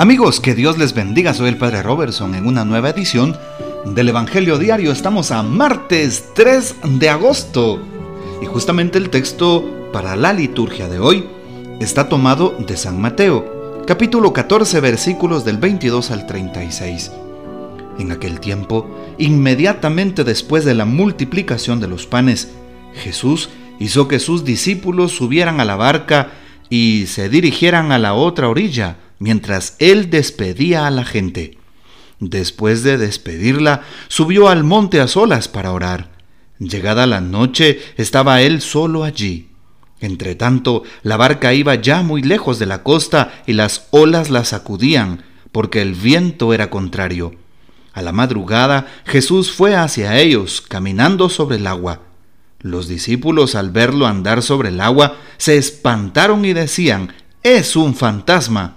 Amigos, que Dios les bendiga. Soy el Padre Robertson en una nueva edición del Evangelio Diario. Estamos a martes 3 de agosto. Y justamente el texto para la liturgia de hoy está tomado de San Mateo, capítulo 14, versículos del 22 al 36. En aquel tiempo, inmediatamente después de la multiplicación de los panes, Jesús hizo que sus discípulos subieran a la barca y se dirigieran a la otra orilla, mientras él despedía a la gente. Después de despedirla, subió al monte a solas para orar. Llegada la noche, estaba él solo allí. Entretanto, la barca iba ya muy lejos de la costa y las olas la sacudían, porque el viento era contrario. A la madrugada Jesús fue hacia ellos, caminando sobre el agua. Los discípulos al verlo andar sobre el agua se espantaron y decían, es un fantasma,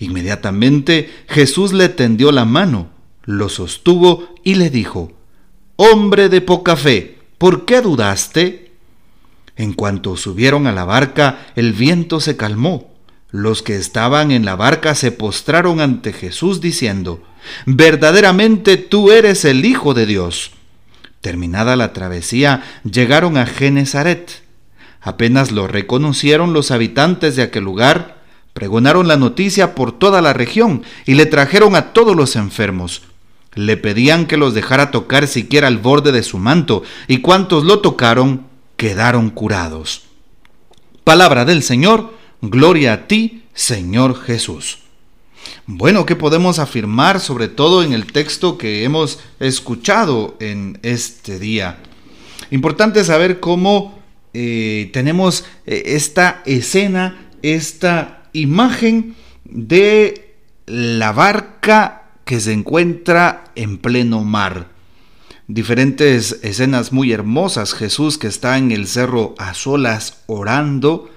Inmediatamente Jesús le tendió la mano, lo sostuvo y le dijo, Hombre de poca fe, ¿por qué dudaste? En cuanto subieron a la barca, el viento se calmó los que estaban en la barca se postraron ante Jesús diciendo, verdaderamente tú eres el Hijo de Dios. Terminada la travesía, llegaron a Genezaret. Apenas lo reconocieron los habitantes de aquel lugar, pregonaron la noticia por toda la región y le trajeron a todos los enfermos. Le pedían que los dejara tocar siquiera al borde de su manto, y cuantos lo tocaron quedaron curados. Palabra del Señor, Gloria a ti, Señor Jesús. Bueno, ¿qué podemos afirmar sobre todo en el texto que hemos escuchado en este día? Importante saber cómo eh, tenemos eh, esta escena, esta imagen de la barca que se encuentra en pleno mar. Diferentes escenas muy hermosas. Jesús que está en el cerro a solas orando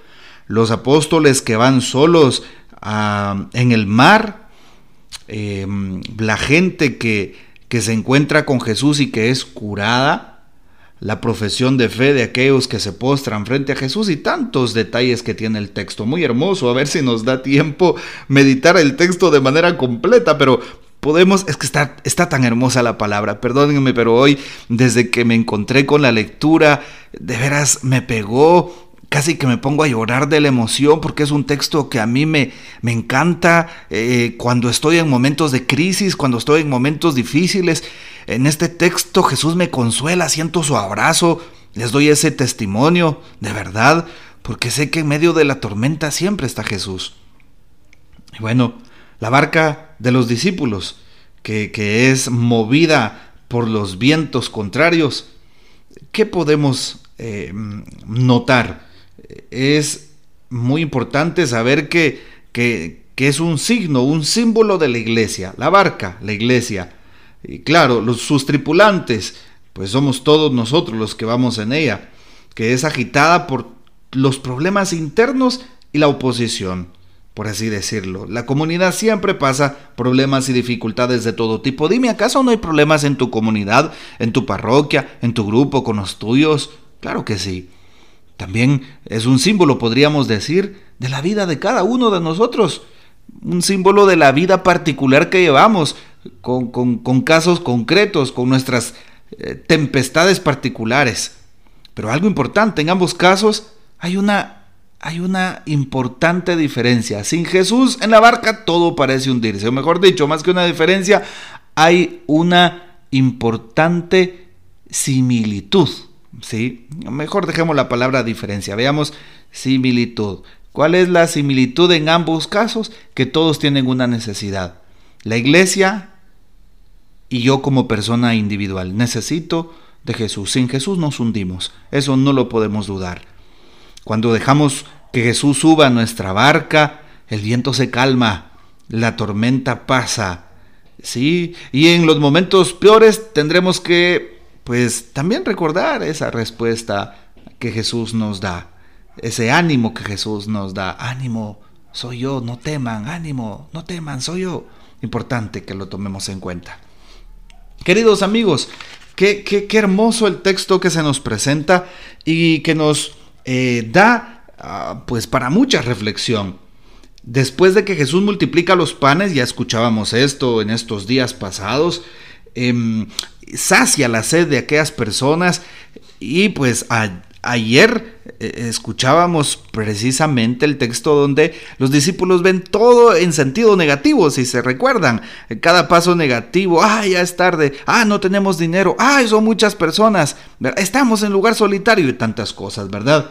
los apóstoles que van solos ah, en el mar, eh, la gente que, que se encuentra con Jesús y que es curada, la profesión de fe de aquellos que se postran frente a Jesús y tantos detalles que tiene el texto. Muy hermoso, a ver si nos da tiempo meditar el texto de manera completa, pero podemos, es que está, está tan hermosa la palabra, perdónenme, pero hoy desde que me encontré con la lectura, de veras me pegó casi que me pongo a llorar de la emoción porque es un texto que a mí me, me encanta eh, cuando estoy en momentos de crisis, cuando estoy en momentos difíciles. En este texto Jesús me consuela, siento su abrazo, les doy ese testimonio de verdad, porque sé que en medio de la tormenta siempre está Jesús. Y bueno, la barca de los discípulos, que, que es movida por los vientos contrarios, ¿qué podemos eh, notar? Es muy importante saber que, que, es un signo, un símbolo de la iglesia, la barca, la iglesia. Y claro, los, sus tripulantes, pues somos todos nosotros los que vamos en ella, que es agitada por los problemas internos y la oposición, por así decirlo. La comunidad siempre pasa problemas y dificultades de todo tipo. Dime, ¿acaso no hay problemas en tu comunidad, en tu parroquia, en tu grupo, con los tuyos? Claro que sí. También es un símbolo, podríamos decir, de la vida de cada uno de nosotros. Un símbolo de la vida particular que llevamos, con, casos concretos, con nuestras eh, tempestades particulares. Pero algo importante, en ambos casos hay una, hay una importante diferencia. Sin Jesús en la barca todo parece hundirse. O mejor dicho, más que una diferencia, hay una importante similitud. ¿Sí? Mejor dejemos la palabra diferencia, veamos similitud. ¿Cuál es la similitud en ambos casos? Que todos tienen una necesidad. La iglesia y yo como persona individual. Necesito de Jesús. Sin Jesús nos hundimos. Eso no lo podemos dudar. Cuando dejamos que Jesús suba a nuestra barca, el viento se calma. la tormenta pasa. Sí, y en los momentos peores tendremos que, pues, también recordar esa respuesta que Jesús nos da, ese ánimo que Jesús nos da. Ánimo, soy yo, no teman, ánimo, no teman, soy yo. Importante que lo tomemos en cuenta. Queridos amigos, qué, qué, hermoso el texto que se nos presenta y que nos eh, da, ah, pues, para mucha reflexión. Después de que Jesús multiplica los panes, ya escuchábamos esto en estos días pasados, em, sacia la sed de aquellas personas. Y pues ayer eh, escuchábamos precisamente el texto donde los discípulos ven todo en sentido negativo, si se recuerdan, cada paso negativo, ah, ya es tarde, ah, no tenemos dinero, ah, son muchas personas, estamos en lugar solitario y tantas cosas, ¿verdad?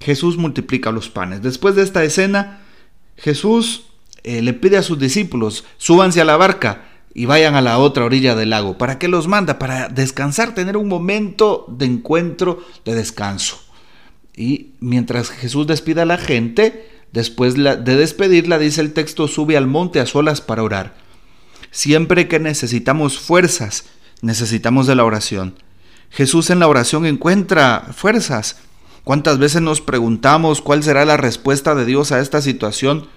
Jesús multiplica los panes. Después de esta escena, Jesús eh, le pide a sus discípulos, súbanse a la barca y vayan a la otra orilla del lago. ¿Para qué los manda? Para descansar, tener un momento de encuentro, de descanso. Y mientras Jesús despide a la gente, después de despedirla, dice el texto, sube al monte a solas para orar. Siempre que necesitamos fuerzas, necesitamos de la oración. Jesús en la oración encuentra fuerzas. ¿Cuántas veces nos preguntamos cuál será la respuesta de Dios a esta situación?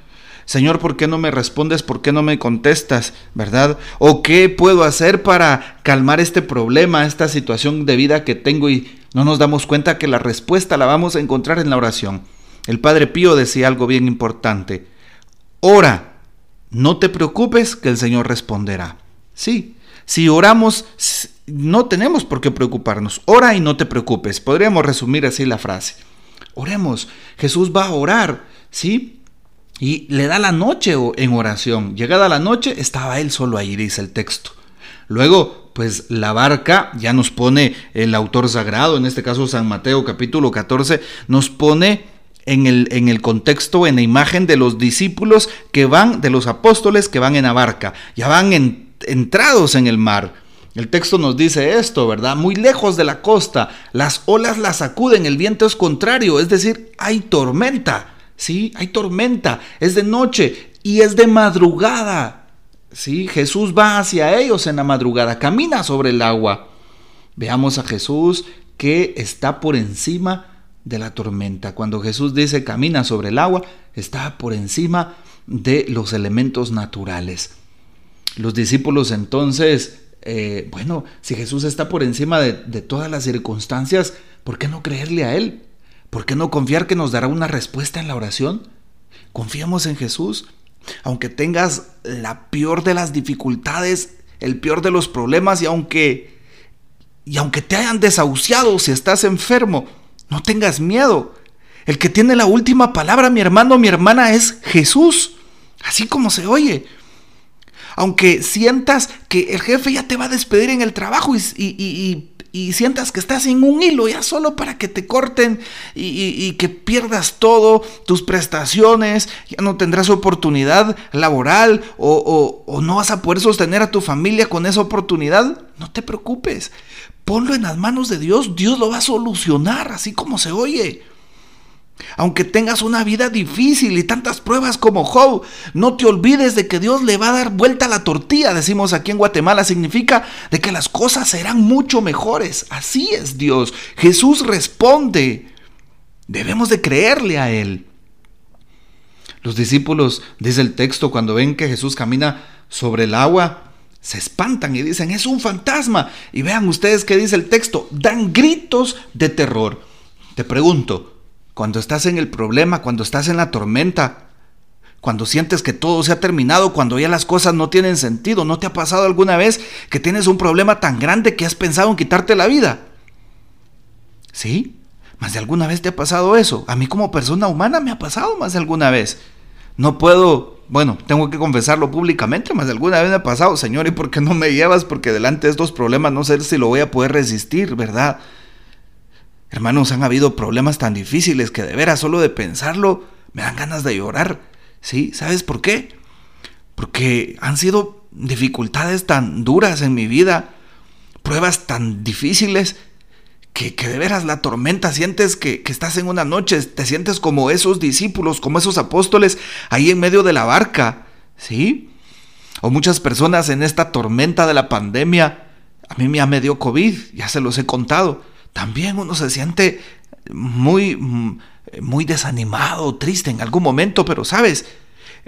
Señor, ¿por qué no me respondes? ¿Por qué no me contestas? ¿Verdad? ¿O qué puedo hacer para calmar este problema, esta situación de vida que tengo y no nos damos cuenta que la respuesta la vamos a encontrar en la oración? El Padre Pío decía algo bien importante. Ora, no te preocupes que el Señor responderá. Sí, si oramos, no tenemos por qué preocuparnos. Ora y no te preocupes. Podríamos resumir así la frase. Oremos. Jesús va a orar, ¿sí? Y le da la noche en oración. Llegada la noche, estaba él solo ahí, dice el texto. Luego, pues la barca, ya nos pone el autor sagrado, en este caso San Mateo capítulo 14, nos pone en el, en el, contexto, en la imagen de los discípulos que van, de los apóstoles que van en la barca, ya van entrados en el mar. El texto nos dice esto, ¿verdad? Muy lejos de la costa, las olas la sacuden, el viento es contrario, es decir, hay tormenta, ¿sí? Hay tormenta, es de noche y es de madrugada, ¿sí? Jesús va hacia ellos en la madrugada, camina sobre el agua. Veamos a Jesús que está por encima de la tormenta. Cuando Jesús dice camina sobre el agua, está por encima de los elementos naturales. Los discípulos entonces eh, bueno, si Jesús está por encima de, todas las circunstancias, ¿por qué no creerle a Él? ¿Por qué no confiar que nos dará una respuesta en la oración? Confiamos en Jesús. Aunque tengas la peor de las dificultades, el peor de los problemas y aunque y aunque te hayan desahuciado si estás enfermo, no tengas miedo. El que tiene la última palabra, mi hermano, mi hermana, es Jesús. Así como se oye aunque sientas que el jefe ya te va a despedir en el trabajo y, sientas que estás en un hilo ya solo para que te corten y, que pierdas todo, tus prestaciones, ya no tendrás oportunidad laboral o, o no vas a poder sostener a tu familia con esa oportunidad, no te preocupes. Ponlo en las manos de Dios, Dios lo va a solucionar, así como se oye. Aunque tengas una vida difícil y tantas pruebas como Job, no te olvides de que Dios le va a dar vuelta a la tortilla, decimos aquí en Guatemala, significa de que las cosas serán mucho mejores. Así es Dios. Jesús responde. Debemos de creerle a Él. Los discípulos, dice el texto, cuando ven que Jesús camina sobre el agua, se espantan y dicen, es un fantasma. Y vean ustedes qué dice el texto, dan gritos de terror. Te pregunto, cuando estás en el problema, cuando estás en la tormenta, cuando sientes que todo se ha terminado, cuando ya las cosas no tienen sentido, ¿no te ha pasado alguna vez que tienes un problema tan grande que has pensado en quitarte la vida? ¿Sí? ¿Más de alguna vez te ha pasado eso? A mí como persona humana me ha pasado más de alguna vez. No puedo, bueno, tengo que confesarlo públicamente, más de alguna vez me ha pasado, Señor, ¿y por qué no me llevas? Porque delante de estos problemas no sé si lo voy a poder resistir, ¿verdad? Hermanos, han habido problemas tan difíciles que de veras solo de pensarlo me dan ganas de llorar. ¿Sí? ¿Sabes por qué? Porque han sido dificultades tan duras en mi vida, pruebas tan difíciles, que, de veras la tormenta sientes que, que, estás en una noche, te sientes como esos discípulos, como esos apóstoles ahí en medio de la barca, ¿Sí? O muchas personas en esta tormenta de la pandemia, a mí ya me dio COVID, ya se los he contado. También uno se siente muy, muy desanimado, triste en algún momento, pero sabes,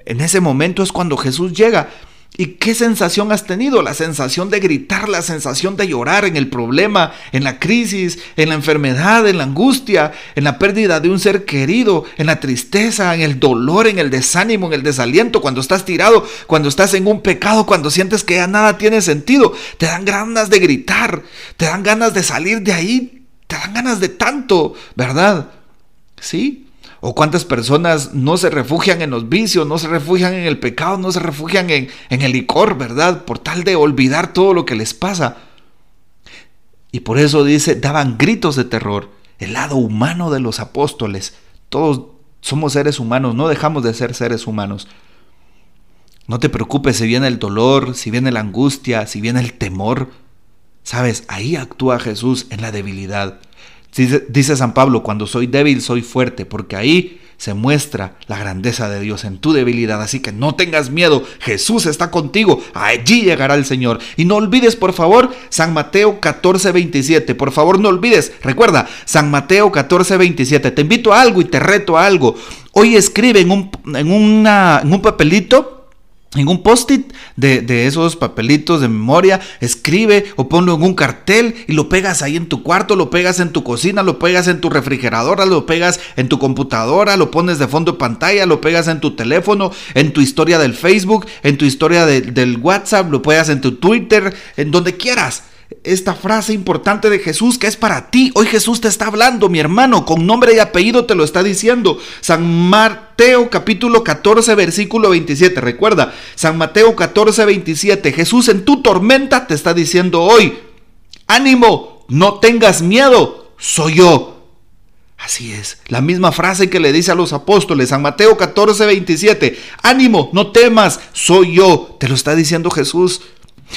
en ese momento es cuando Jesús llega ¿Y qué sensación has tenido? La sensación de gritar, la sensación de llorar en el problema, en la crisis, en la enfermedad, en la angustia, en la pérdida de un ser querido, en la tristeza, en el dolor, en el desánimo, en el desaliento, cuando estás tirado, cuando estás en un pecado, cuando sientes que ya nada tiene sentido. Te dan ganas de gritar, te dan ganas de salir de ahí, te dan ganas de tanto, ¿verdad? ¿Sí? O cuántas personas no se refugian en los vicios, no se refugian en el pecado, no se refugian en, el licor, ¿verdad? Por tal de olvidar todo lo que les pasa. Y por eso dice, daban gritos de terror. El lado humano de los apóstoles. Todos somos seres humanos, no dejamos de ser seres humanos. No te preocupes si viene el dolor, si viene la angustia, si viene el temor. Sabes, ahí actúa Jesús en la debilidad. Dice, San Pablo, cuando soy débil soy fuerte, porque ahí se muestra la grandeza de Dios en tu debilidad. Así que no tengas miedo, Jesús está contigo, allí llegará el Señor. Y no olvides, por favor, San Mateo 14, 27. Por favor, no olvides, recuerda, San Mateo 14, 27. Te invito a algo y te reto a algo. Hoy escribe en un, en en un papelito en un post-it de, esos papelitos de memoria, escribe o ponlo en un cartel y lo pegas ahí en tu cuarto, lo pegas en tu cocina, lo pegas en tu refrigeradora, lo pegas en tu computadora, lo pones de fondo de pantalla, lo pegas en tu teléfono, en tu historia del Facebook, en tu historia del WhatsApp, lo pegas en tu Twitter, en donde quieras esta frase importante de Jesús que es para ti. Hoy Jesús te está hablando, mi hermano, con nombre y apellido te lo está diciendo. San Mateo capítulo 14 versículo 27. Recuerda, San Mateo 14 27. Jesús en tu tormenta te está diciendo hoy, ánimo, no tengas miedo, soy yo. Así es, la misma frase que le dice a los apóstoles, San Mateo 14, 27, ánimo, no temas, soy yo, te lo está diciendo Jesús.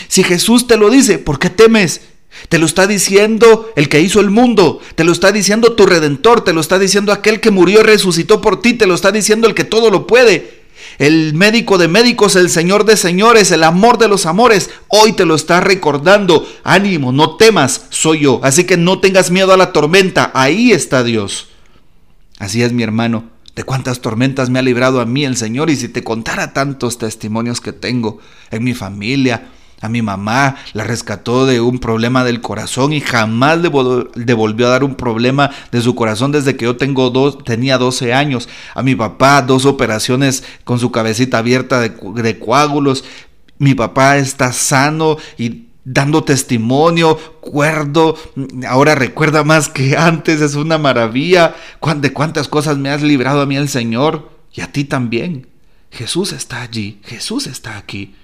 Si Jesús te lo dice, ¿por qué temes? Te lo está diciendo el que hizo el mundo, te lo está diciendo tu redentor, te lo está diciendo aquel que murió y resucitó por ti, te lo está diciendo el que todo lo puede. El médico de médicos, el Señor de señores, el amor de los amores, hoy te lo está recordando. Ánimo, no temas, soy yo. Así que no tengas miedo a la tormenta, ahí está Dios. Así es mi hermano, de cuántas tormentas me ha librado a mí el Señor y si te contara tantos testimonios que tengo en mi familia, a mi mamá la rescató de un problema del corazón y jamás le, volvió a dar un problema de su corazón desde que yo tengo dos, tenía 12 años. A mi papá dos operaciones con su cabecita abierta de, de coágulos. Mi papá está sano y dando testimonio, cuerdo, ahora recuerda más que antes, es una maravilla. De cuántas cosas me has librado a mí el Señor y a ti también. Jesús está allí, Jesús está aquí.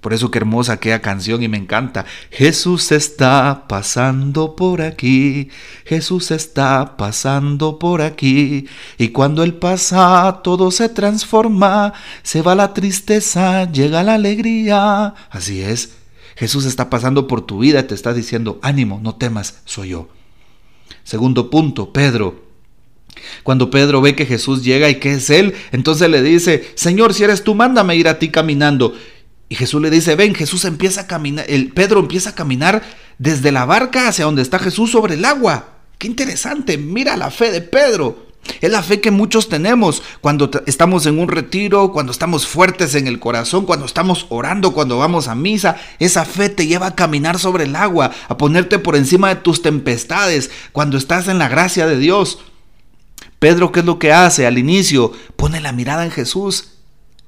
Por eso qué hermosa aquella canción y me encanta. Jesús está pasando por aquí, Jesús está pasando por aquí. Y cuando Él pasa, todo se transforma, se va la tristeza, llega la alegría. Así es, Jesús está pasando por tu vida y te está diciendo, ánimo, no temas, soy yo. Segundo punto, Pedro. Cuando Pedro ve que Jesús llega y que es Él, entonces le dice, Señor, si eres tú, mándame ir a ti caminando. Y Jesús le dice, ven, Jesús empieza a caminar, el Pedro empieza a caminar desde la barca hacia donde está Jesús sobre el agua. Qué interesante, mira la fe de Pedro. Es la fe que muchos tenemos cuando estamos en un retiro, cuando estamos fuertes en el corazón, cuando estamos orando, cuando vamos a misa. Esa fe te lleva a caminar sobre el agua, a ponerte por encima de tus tempestades, cuando estás en la gracia de Dios. Pedro, ¿qué es lo que hace al inicio? Pone la mirada en Jesús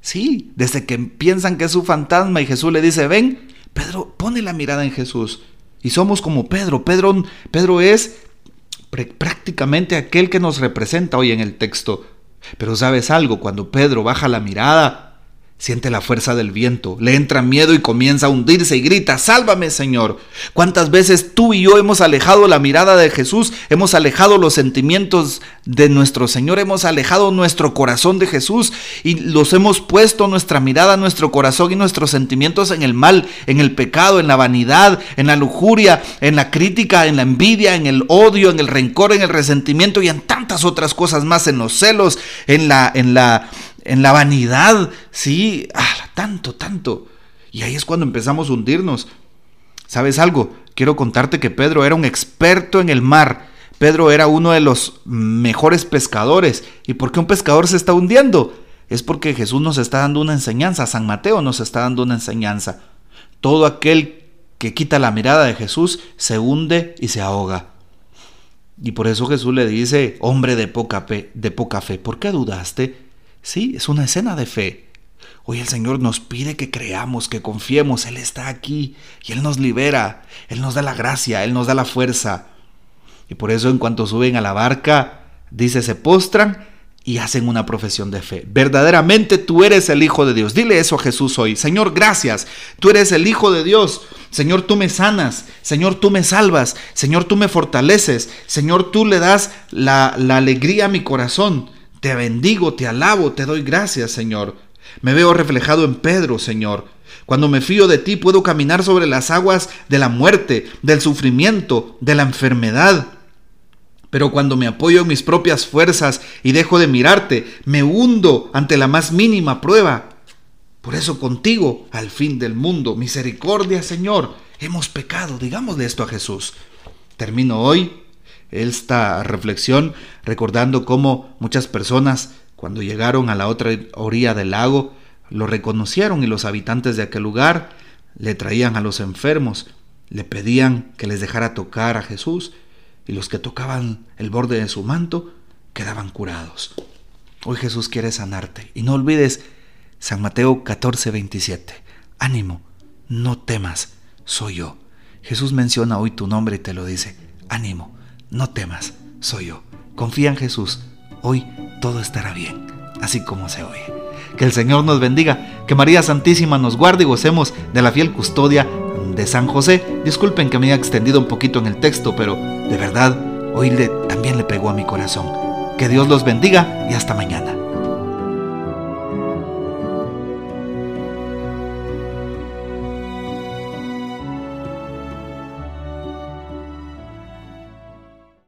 Sí, desde que piensan que es su fantasma y Jesús le dice, ven, Pedro pone la mirada en Jesús. Y somos como Pedro. Pedro, Pedro es prácticamente aquel que nos representa hoy en el texto. Pero sabes algo, cuando Pedro baja la mirada, Siente la fuerza del viento, le entra miedo y comienza a hundirse y grita, sálvame Señor. ¿Cuántas veces tú y yo hemos alejado la mirada de Jesús, hemos alejado los sentimientos de nuestro Señor, hemos alejado nuestro corazón de Jesús y los hemos puesto nuestra mirada, nuestro corazón y nuestros sentimientos en el mal, en el pecado, en la vanidad, en la lujuria, en la crítica, en la envidia, en el odio, en el rencor, en el resentimiento y en tantas otras cosas más, en los celos, en la, en la en la vanidad, sí, ah, tanto, tanto. Y ahí es cuando empezamos a hundirnos. ¿Sabes algo? Quiero contarte que Pedro era un experto en el mar. Pedro era uno de los mejores pescadores. ¿Y por qué un pescador se está hundiendo? Es porque Jesús nos está dando una enseñanza, San Mateo nos está dando una enseñanza. Todo aquel que quita la mirada de Jesús se hunde y se ahoga. Y por eso Jesús le dice, hombre de poca fe, de poca fe, ¿por qué dudaste? Sí, es una escena de fe. Hoy el Señor nos pide que creamos, que confiemos, Él está aquí y Él nos libera, Él nos da la gracia, Él nos da la fuerza. Y por eso en cuanto suben a la barca, dice, se postran y hacen una profesión de fe. Verdaderamente tú eres el Hijo de Dios. Dile eso a Jesús hoy. Señor, gracias. Tú eres el Hijo de Dios. Señor, tú me sanas. Señor, tú me salvas. Señor, tú me fortaleces. Señor, tú le das la, la alegría a mi corazón. Te bendigo, te alabo, te doy gracias, Señor. Me veo reflejado en Pedro, Señor. Cuando me fío de ti puedo caminar sobre las aguas de la muerte, del sufrimiento, de la enfermedad. Pero cuando me apoyo en mis propias fuerzas y dejo de mirarte, me hundo ante la más mínima prueba. Por eso contigo, al fin del mundo, misericordia, Señor, hemos pecado. Digámosle esto a Jesús. Termino hoy esta reflexión recordando cómo muchas personas cuando llegaron a la otra orilla del lago, lo reconocieron y los habitantes de aquel lugar le traían a los enfermos, le pedían que les dejara tocar a Jesús y los que tocaban el borde de su manto quedaban curados. Hoy Jesús quiere sanarte y no olvides San Mateo 14, 27. Ánimo, no temas, soy yo. Jesús menciona hoy tu nombre y te lo dice. Ánimo, no temas, soy yo. Confía en Jesús hoy todo estará bien, así como se oye. Que el Señor nos bendiga, que María Santísima nos guarde y gocemos de la fiel custodia de San José. Disculpen que me haya extendido un poquito en el texto, pero de verdad, hoy también le pegó a mi corazón. Que Dios los bendiga y hasta mañana.